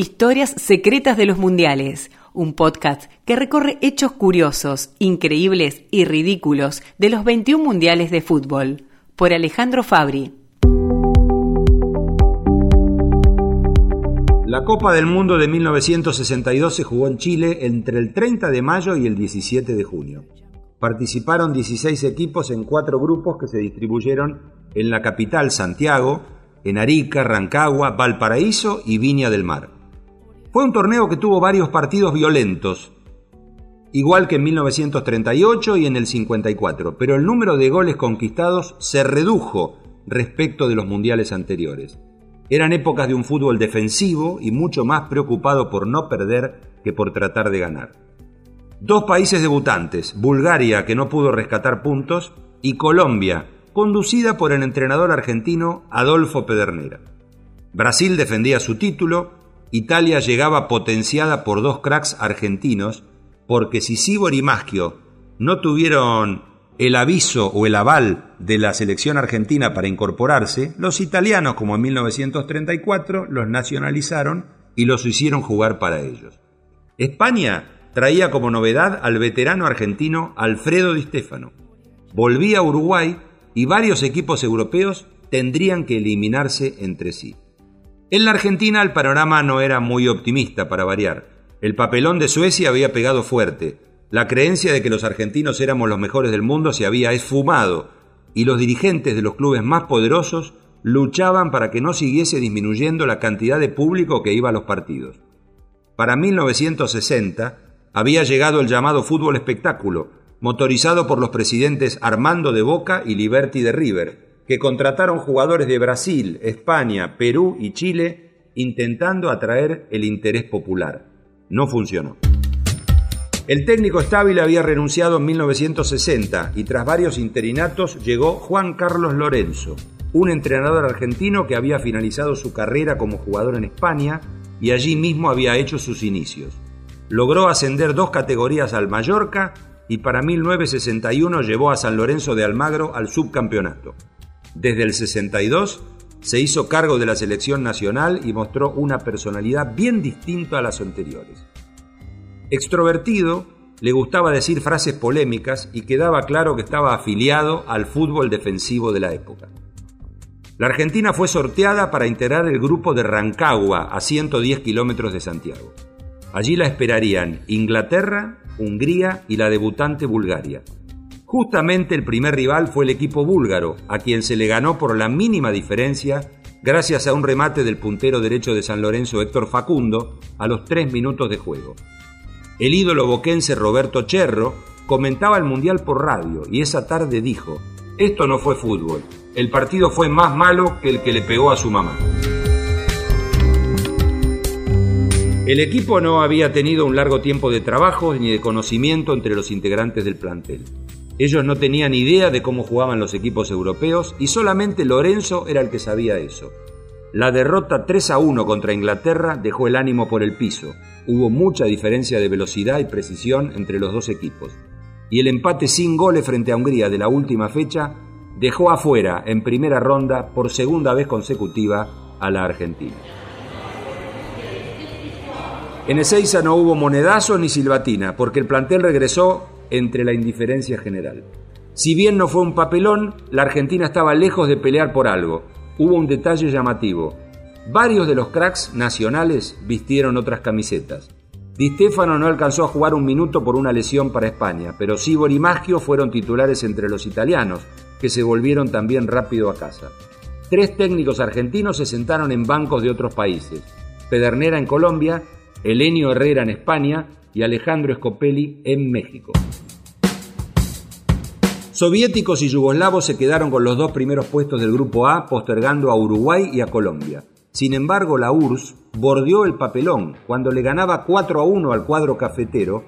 Historias secretas de los mundiales, un podcast que recorre hechos curiosos, increíbles y ridículos de los 21 mundiales de fútbol, por Alejandro Fabri. La Copa del Mundo de 1962 se jugó en Chile entre el 30 de mayo y el 17 de junio. Participaron 16 equipos en cuatro grupos que se distribuyeron en la capital Santiago, en Arica, Rancagua, Valparaíso y Viña del Mar. Fue un torneo que tuvo varios partidos violentos, igual que en 1938 y en el 54, pero el número de goles conquistados se redujo respecto de los mundiales anteriores. Eran épocas de un fútbol defensivo y mucho más preocupado por no perder que por tratar de ganar. Dos países debutantes, Bulgaria, que no pudo rescatar puntos, y Colombia, conducida por el entrenador argentino Adolfo Pedernera. Brasil defendía su título, Italia llegaba potenciada por dos cracks argentinos, porque si Sibor y Maschio no tuvieron el aviso o el aval de la selección argentina para incorporarse, los italianos, como en 1934, los nacionalizaron y los hicieron jugar para ellos. España traía como novedad al veterano argentino Alfredo Di Stefano. Volvía a Uruguay y varios equipos europeos tendrían que eliminarse entre sí. En la Argentina el panorama no era muy optimista para variar. El papelón de Suecia había pegado fuerte. La creencia de que los argentinos éramos los mejores del mundo se había esfumado y los dirigentes de los clubes más poderosos luchaban para que no siguiese disminuyendo la cantidad de público que iba a los partidos. Para 1960 había llegado el llamado fútbol espectáculo, motorizado por los presidentes Armando de Boca y Liberty de River, que contrataron jugadores de Brasil, España, Perú y Chile intentando atraer el interés popular. No funcionó. El técnico estable había renunciado en 1960 y tras varios interinatos llegó Juan Carlos Lorenzo, un entrenador argentino que había finalizado su carrera como jugador en España y allí mismo había hecho sus inicios. Logró ascender dos categorías al Mallorca y para 1961 llevó a San Lorenzo de Almagro al subcampeonato. Desde el 62 se hizo cargo de la selección nacional y mostró una personalidad bien distinta a las anteriores. Extrovertido, le gustaba decir frases polémicas y quedaba claro que estaba afiliado al fútbol defensivo de la época. La Argentina fue sorteada para integrar el grupo de Rancagua a 110 kilómetros de Santiago. Allí la esperarían Inglaterra, Hungría y la debutante Bulgaria. Justamente el primer rival fue el equipo búlgaro, a quien se le ganó por la mínima diferencia gracias a un remate del puntero derecho de San Lorenzo Héctor Facundo a los tres minutos de juego. El ídolo boquense Roberto Cherro comentaba el Mundial por radio y esa tarde dijo, esto no fue fútbol, el partido fue más malo que el que le pegó a su mamá. El equipo no había tenido un largo tiempo de trabajo ni de conocimiento entre los integrantes del plantel. Ellos no tenían idea de cómo jugaban los equipos europeos y solamente Lorenzo era el que sabía eso. La derrota 3 a 1 contra Inglaterra dejó el ánimo por el piso. Hubo mucha diferencia de velocidad y precisión entre los dos equipos. Y el empate sin goles frente a Hungría de la última fecha dejó afuera en primera ronda por segunda vez consecutiva a la Argentina. En Ezeiza no hubo monedazo ni silbatina, porque el plantel regresó entre la indiferencia general. Si bien no fue un papelón, la Argentina estaba lejos de pelear por algo. Hubo un detalle llamativo. Varios de los cracks nacionales vistieron otras camisetas. Di Stefano no alcanzó a jugar un minuto por una lesión para España, pero Sibor y Maggio fueron titulares entre los italianos, que se volvieron también rápido a casa. Tres técnicos argentinos se sentaron en bancos de otros países. Pedernera en Colombia, Elenio Herrera en España y Alejandro Scopelli en México. Soviéticos y yugoslavos se quedaron con los dos primeros puestos del Grupo A, postergando a Uruguay y a Colombia. Sin embargo, la URSS bordeó el papelón cuando le ganaba 4 a 1 al cuadro cafetero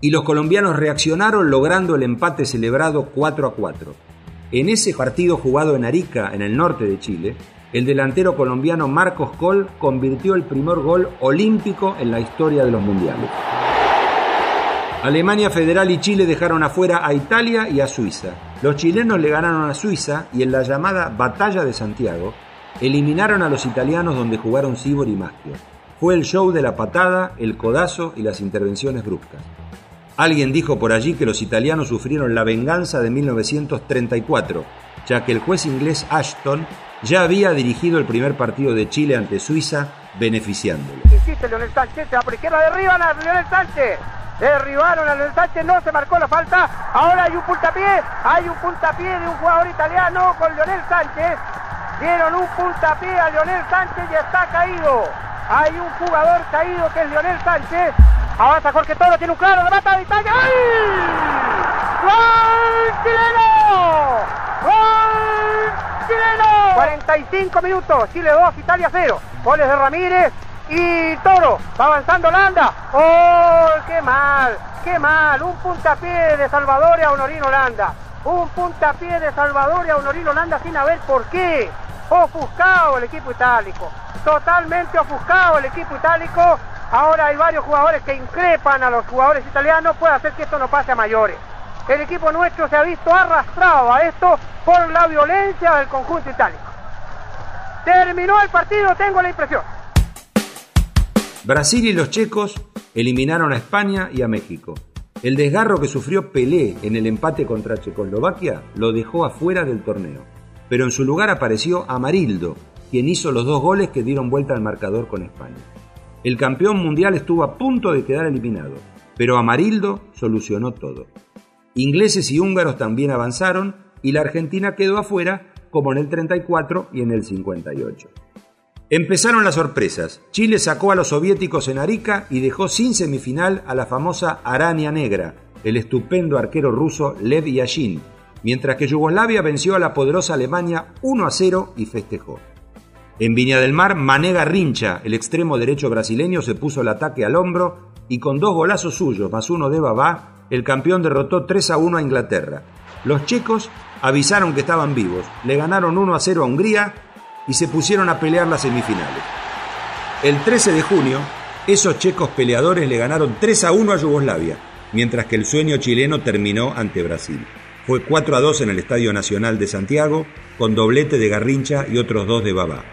y los colombianos reaccionaron logrando el empate celebrado 4 a 4. En ese partido jugado en Arica, en el norte de Chile, el delantero colombiano Marcos Col convirtió el primer gol olímpico en la historia de los mundiales. Alemania Federal y Chile dejaron afuera a Italia y a Suiza. Los chilenos le ganaron a Suiza y en la llamada Batalla de Santiago eliminaron a los italianos donde jugaron Sibor y Maschio. fue el show de la patada, el codazo y las intervenciones bruscas. Alguien dijo por allí que los italianos sufrieron la venganza de 1934, ya que el juez inglés Ashton ya había dirigido el primer partido de Chile ante Suiza, beneficiándolo. Insiste Leonel Sánchez, se por izquierda derriban a Leonel Sánchez. Derribaron a Leonel Sánchez, no se marcó la falta. Ahora hay un puntapié, hay un puntapié de un jugador italiano con Leonel Sánchez. Dieron un puntapié a Leonel Sánchez y está caído. Hay un jugador caído que es Leonel Sánchez. Avanza Jorge Toro, tiene un claro, la mata de Italia. ¡Ay! ¡Gol chileno! ¡Gol chileno! 45 minutos, Chile 2, Italia 0. Goles de Ramírez y Toro. Va avanzando Holanda. ¡Oh, qué mal! ¡Qué mal! Un puntapié de Salvador y a Honorino Holanda. Un puntapié de Salvador y a Honorino Holanda sin haber por qué. Ofuscado el equipo itálico. Totalmente ofuscado el equipo itálico. Ahora hay varios jugadores que increpan a los jugadores italianos. Puede hacer que esto no pase a mayores. El equipo nuestro se ha visto arrastrado a esto por la violencia del conjunto itálico. Terminó el partido, tengo la impresión. Brasil y los checos eliminaron a España y a México. El desgarro que sufrió Pelé en el empate contra Checoslovaquia lo dejó afuera del torneo. Pero en su lugar apareció Amarildo, quien hizo los dos goles que dieron vuelta al marcador con España. El campeón mundial estuvo a punto de quedar eliminado, pero Amarildo solucionó todo. Ingleses y húngaros también avanzaron y la Argentina quedó afuera como en el 34 y en el 58. Empezaron las sorpresas. Chile sacó a los soviéticos en Arica y dejó sin semifinal a la famosa Araña Negra, el estupendo arquero ruso Lev Yashin, mientras que Yugoslavia venció a la poderosa Alemania 1 a 0 y festejó. En Viña del Mar, Mané Garrincha, el extremo derecho brasileño, se puso el ataque al hombro y con dos golazos suyos más uno de Babá, el campeón derrotó 3 a 1 a Inglaterra. Los checos avisaron que estaban vivos, le ganaron 1 a 0 a Hungría y se pusieron a pelear las semifinales. El 13 de junio, esos checos peleadores le ganaron 3 a 1 a Yugoslavia, mientras que el sueño chileno terminó ante Brasil. Fue 4 a 2 en el Estadio Nacional de Santiago, con doblete de Garrincha y otros dos de Babá.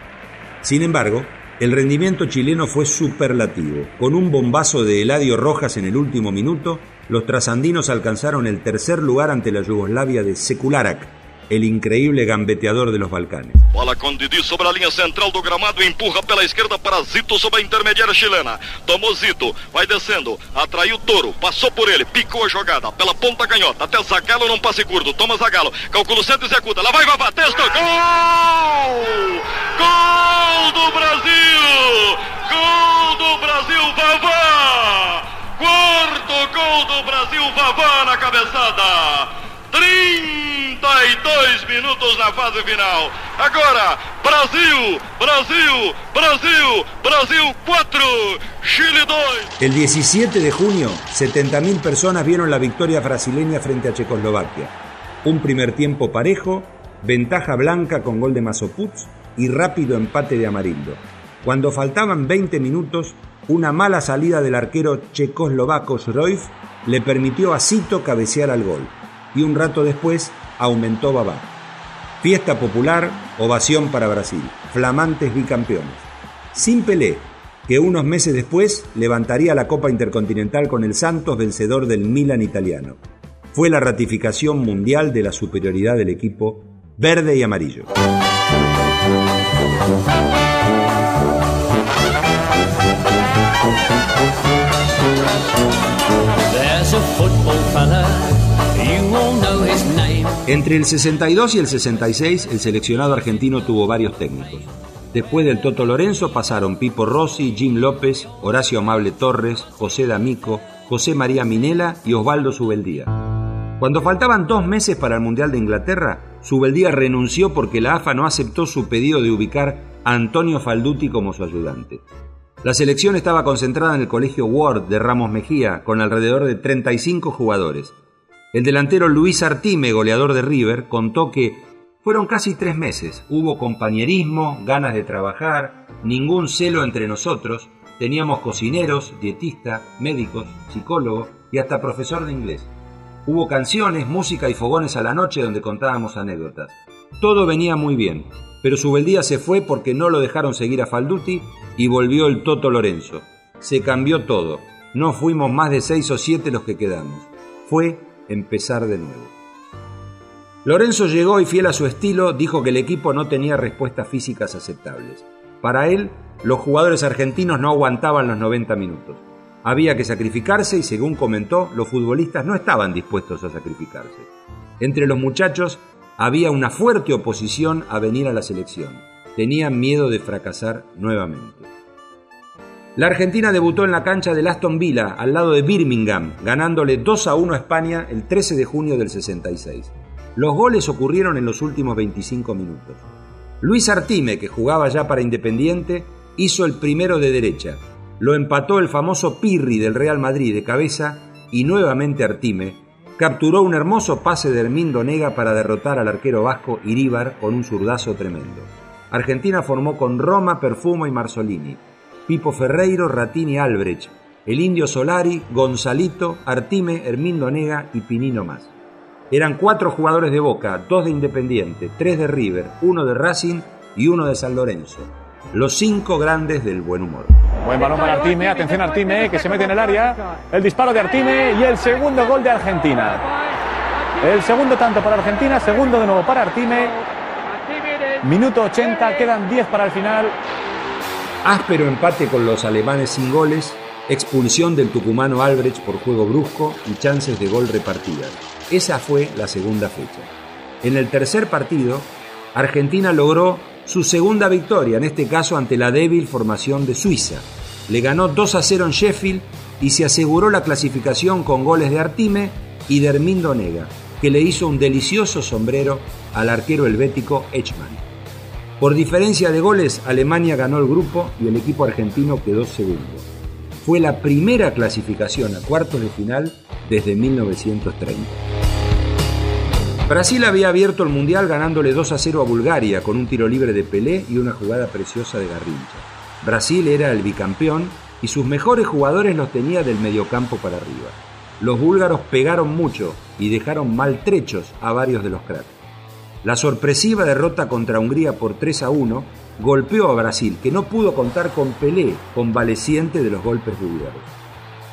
Sin embargo, el rendimiento chileno fue superlativo. Con un bombazo de Eladio Rojas en el último minuto, los trasandinos alcanzaron el tercer lugar ante la Yugoslavia de Sekularac, el increíble gambeteador de los Balcanes. Bola com Didi sobre a linha central do gramado, empurra pela esquerda para Zito sobre a intermediária chilena. Tomou Zito, vai descendo, atraiu Toro, passou por ele, picou a jogada pela ponta canhota, até Zagalo não passe curto, toma Zagalo, calcula o centro, executa, lá vai Vavá, testa, gol! Gol do Brasil! Gol do Brasil, Vavá! Quarto gol do Brasil, Vavá na cabeçada! 32 minutos na fase final. Agora, Brasil, Brasil, Brasil, Brasil 4, Chile 2. El 17 de junio, 70.000 personas vieron la victoria brasileña frente a Checoslovaquia. Un primer tiempo parejo, ventaja blanca con gol de Masoputz y rápido empate de Amarildo. Cuando faltaban 20 minutos, una mala salida del arquero checoslovaco Schroif le permitió a Cito cabecear al gol y un rato después aumentó Babá. Fiesta popular, ovación para Brasil, flamantes bicampeones. Sin Pelé, que unos meses después levantaría la Copa Intercontinental con el Santos vencedor del Milan italiano. Fue la ratificación mundial de la superioridad del equipo verde y amarillo. Entre el 62 y el 66 el seleccionado argentino tuvo varios técnicos. Después del Toto Lorenzo pasaron Pipo Rossi, Jim López, Horacio Amable Torres, José D'Amico, José María Minela y Osvaldo Subeldía. Cuando faltaban dos meses para el Mundial de Inglaterra, Subeldía renunció porque la AFA no aceptó su pedido de ubicar a Antonio Falduti como su ayudante. La selección estaba concentrada en el colegio Ward de Ramos Mejía, con alrededor de 35 jugadores. El delantero Luis Artime, goleador de River, contó que fueron casi tres meses. Hubo compañerismo, ganas de trabajar, ningún celo entre nosotros. Teníamos cocineros, dietistas, médicos, psicólogos y hasta profesor de inglés. Hubo canciones, música y fogones a la noche donde contábamos anécdotas. Todo venía muy bien. pero Subeldía se fue porque no lo dejaron seguir a Falduti y volvió el Toto Lorenzo. Se cambió todo. No fuimos más de seis o siete los que quedamos. Fue empezar de nuevo. Lorenzo llegó y fiel a su estilo dijo que el equipo no tenía respuestas físicas aceptables. Para él, los jugadores argentinos no aguantaban los 90 minutos. Había que sacrificarse y según comentó, los futbolistas no estaban dispuestos a sacrificarse. Entre los muchachos había una fuerte oposición a venir a la selección. Tenían miedo de fracasar nuevamente. La Argentina debutó en la cancha del Aston Villa, al lado de Birmingham, ganándole 2 a 1 a España el 13 de junio del 66. Los goles ocurrieron en los últimos 25 minutos. Luis Artime, que jugaba ya para Independiente, hizo el primero de derecha. Lo empató el famoso Pirri del Real Madrid de cabeza y nuevamente Artime capturó un hermoso pase de Hermindo Nega para derrotar al arquero vasco Iríbar con un zurdazo tremendo. Argentina formó con Roma, Perfumo y Marzolini, Pipo Ferreiro, Ratini Albrecht, el Indio Solari, Gonzalito, Artime, Hermindo Nega y Pinino más. Eran cuatro jugadores de Boca, dos de Independiente, tres de River, uno de Racing y uno de San Lorenzo. Los cinco grandes del buen humor. Buen balón para Artime, atención Artime, que se mete en el área. El disparo de Artime y el segundo gol de Argentina. El segundo tanto para Argentina, segundo de nuevo para Artime. Minuto 80, quedan 10 para el final. Áspero empate con los alemanes sin goles, expulsión del tucumano Albrecht por juego brusco y chances de gol repartidas. Esa fue la segunda fecha. En el tercer partido, Argentina logró su segunda victoria, en este caso ante la débil formación de Suiza. Le ganó 2 a 0 en Sheffield y se aseguró la clasificación con goles de Artime y de Hermindo Nega, que le hizo un delicioso sombrero al arquero helvético Echman. Por diferencia de goles, Alemania ganó el grupo y el equipo argentino quedó segundo. Fue la primera clasificación a cuartos de final desde 1930. Brasil había abierto el Mundial ganándole 2 a 0 a Bulgaria con un tiro libre de Pelé y una jugada preciosa de Garrincha. Brasil era el bicampeón y sus mejores jugadores los tenía del mediocampo para arriba. Los búlgaros pegaron mucho y dejaron maltrechos a varios de los cracks. La sorpresiva derrota contra Hungría por 3 a 1 golpeó a Brasil, que no pudo contar con Pelé, convaleciente de los golpes búlgaros.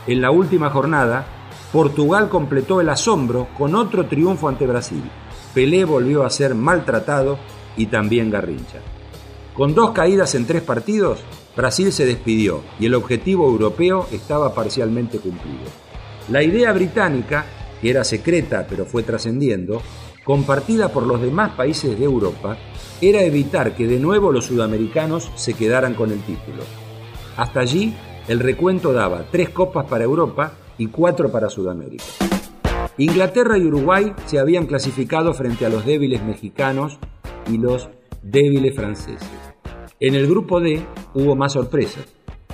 En la última jornada, Portugal completó el asombro con otro triunfo ante Brasil. Pelé volvió a ser maltratado y también Garrincha. Con dos caídas en tres partidos, Brasil se despidió y el objetivo europeo estaba parcialmente cumplido. La idea británica, que era secreta pero fue trascendiendo, compartida por los demás países de Europa, era evitar que de nuevo los sudamericanos se quedaran con el título. Hasta allí, el recuento daba tres copas para Europa y cuatro para Sudamérica. Inglaterra y Uruguay se habían clasificado frente a los débiles mexicanos y los débiles franceses. En el grupo D hubo más sorpresas.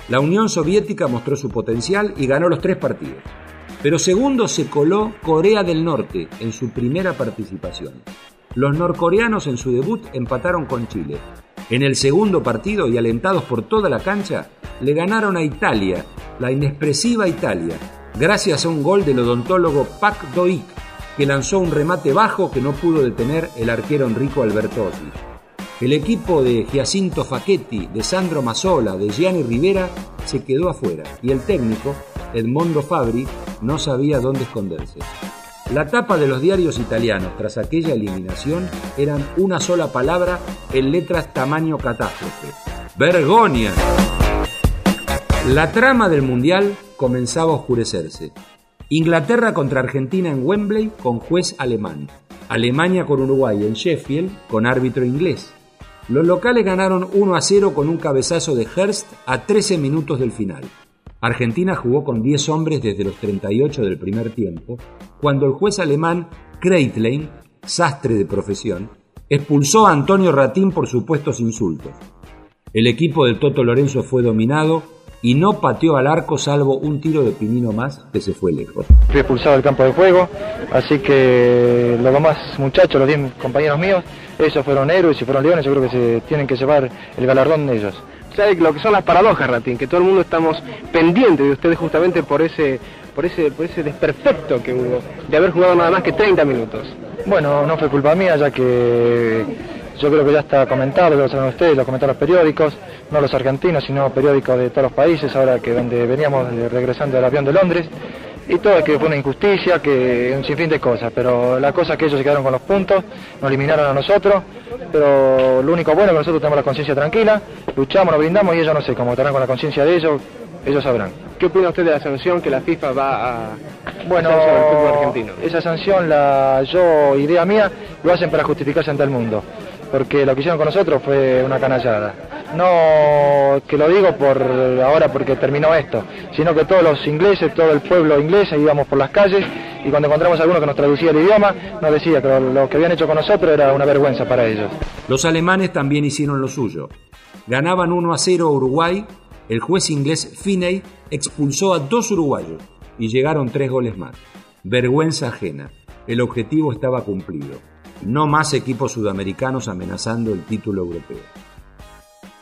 La Unión Soviética mostró su potencial y ganó los tres partidos. Pero segundo se coló Corea del Norte en su primera participación. Los norcoreanos en su debut empataron con Chile. En el segundo partido y alentados por toda la cancha, le ganaron a Italia, la inexpresiva Italia, gracias a un gol del odontólogo Pak Do-ik, que lanzó un remate bajo que no pudo detener el arquero Enrico Albertosi. El equipo de Giacinto Facchetti, de Sandro Mazzola, de Gianni Rivera se quedó afuera y el técnico, Edmondo Fabri, no sabía dónde esconderse. La tapa de los diarios italianos tras aquella eliminación eran una sola palabra en letras tamaño catástrofe. ¡Vergonia! La trama del Mundial comenzaba a oscurecerse. Inglaterra contra Argentina en Wembley con juez alemán. Alemania con Uruguay en Sheffield con árbitro inglés. Los locales ganaron 1 a 0 con un cabezazo de Hearst a 13 minutos del final. Argentina jugó con 10 hombres desde los 38 del primer tiempo, cuando el juez alemán Kreitlein, sastre de profesión, expulsó a Antonio Ratín por supuestos insultos. El equipo del Toto Lorenzo fue dominado y no pateó al arco salvo un tiro de Pinino más que se fue lejos. Fui expulsado del campo de juego, así que los demás muchachos, los 10 compañeros míos, ellos fueron héroes y fueron leones, yo creo que se tienen que llevar el galardón de ellos. ¿Sabe lo que son las paradojas, Ratín? Que todo el mundo estamos pendientes de ustedes justamente por ese, por ese, por ese desperfecto que hubo de haber jugado nada más que 30 minutos. Bueno, no fue culpa mía, ya que Yo creo que ya está comentado, lo saben ustedes, lo comentaron los periódicos, no los argentinos, sino periódicos de todos los países, ahora que donde veníamos regresando del avión de Londres. Y todo es que fue una injusticia, que un sinfín de cosas, pero la cosa es que ellos se quedaron con los puntos, nos eliminaron a nosotros, pero lo único bueno es que nosotros tenemos la conciencia tranquila, luchamos, nos brindamos y ellos no sé, cómo estarán con la conciencia de ellos, ellos sabrán. ¿Qué opina usted de la sanción que la FIFA va a bueno, hacer el fútbol argentino? Esa sanción, la yo, idea mía, lo hacen para justificarse ante el mundo, porque lo que hicieron con nosotros fue una canallada. No que lo digo por ahora porque terminó esto, sino que todos los ingleses, todo el pueblo inglés íbamos por las calles y cuando encontramos a alguno que nos traducía el idioma, nos decía que lo, que habían hecho con nosotros era una vergüenza para ellos. Los alemanes también hicieron lo suyo. Ganaban 1 a 0 a Uruguay, el juez inglés Finney expulsó a dos uruguayos y llegaron tres goles más. Vergüenza ajena. El objetivo estaba cumplido. No más equipos sudamericanos amenazando el título europeo.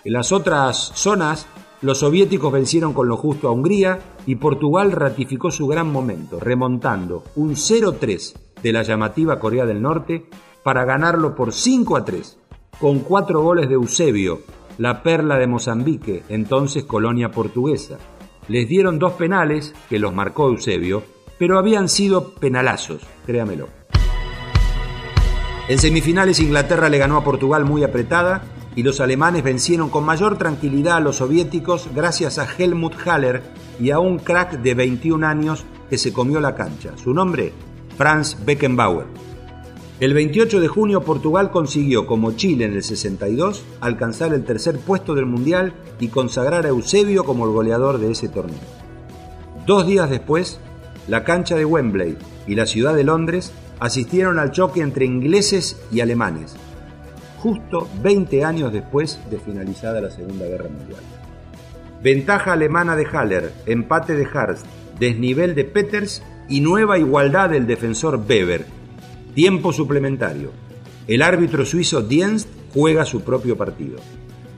En las otras zonas, los soviéticos vencieron con lo justo a Hungría y Portugal ratificó su gran momento, remontando un 0-3 de la llamativa Corea del Norte para ganarlo por 5 a 3, con cuatro goles de Eusebio, la perla de Mozambique, entonces colonia portuguesa. Les dieron dos penales, que los marcó Eusebio, pero habían sido penalazos, créamelo. En semifinales Inglaterra le ganó a Portugal muy apretada y los alemanes vencieron con mayor tranquilidad a los soviéticos gracias a Helmut Haller y a un crack de 21 años que se comió la cancha. Su nombre, Franz Beckenbauer. El 28 de junio Portugal consiguió, como Chile en el 62, alcanzar el tercer puesto del Mundial y consagrar a Eusebio como el goleador de ese torneo. Dos días después, la cancha de Wembley y la ciudad de Londres asistieron al choque entre ingleses y alemanes, justo 20 años después de finalizada la Segunda Guerra Mundial. Ventaja alemana de Haller, empate de Harst, desnivel de Peters y nueva igualdad del defensor Weber. Tiempo suplementario. El árbitro suizo Dienst juega su propio partido.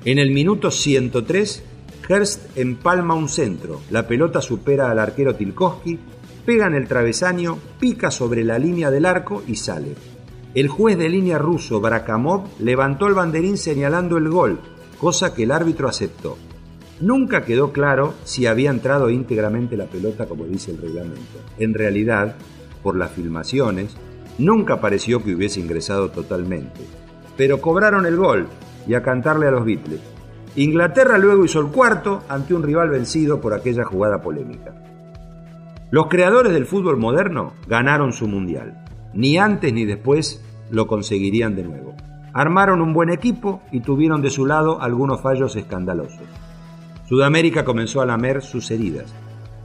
En el minuto 103, Herst empalma un centro, la pelota supera al arquero Tilkowski, pega en el travesaño, pica sobre la línea del arco y sale. El juez de línea ruso Brakamov levantó el banderín señalando el gol, cosa que el árbitro aceptó. Nunca quedó claro si había entrado íntegramente la pelota como dice el reglamento. En realidad, por las filmaciones, nunca pareció que hubiese ingresado totalmente. Pero cobraron el gol y a cantarle a los Beatles. Inglaterra luego hizo el cuarto ante un rival vencido por aquella jugada polémica. Los creadores del fútbol moderno ganaron su mundial. Ni antes ni después lo conseguirían de nuevo. Armaron un buen equipo y tuvieron de su lado algunos fallos escandalosos. Sudamérica comenzó a lamer sus heridas.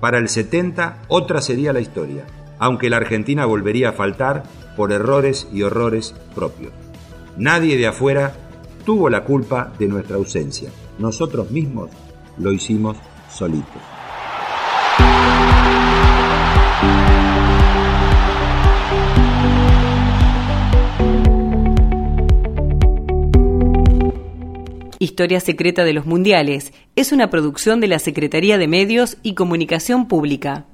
Para el 70 otra sería la historia, aunque la Argentina volvería a faltar por errores y horrores propios. Nadie de afuera tuvo la culpa de nuestra ausencia. Nosotros mismos lo hicimos solitos. Historia Secreta de los Mundiales es una producción de la Secretaría de Medios y Comunicación Pública.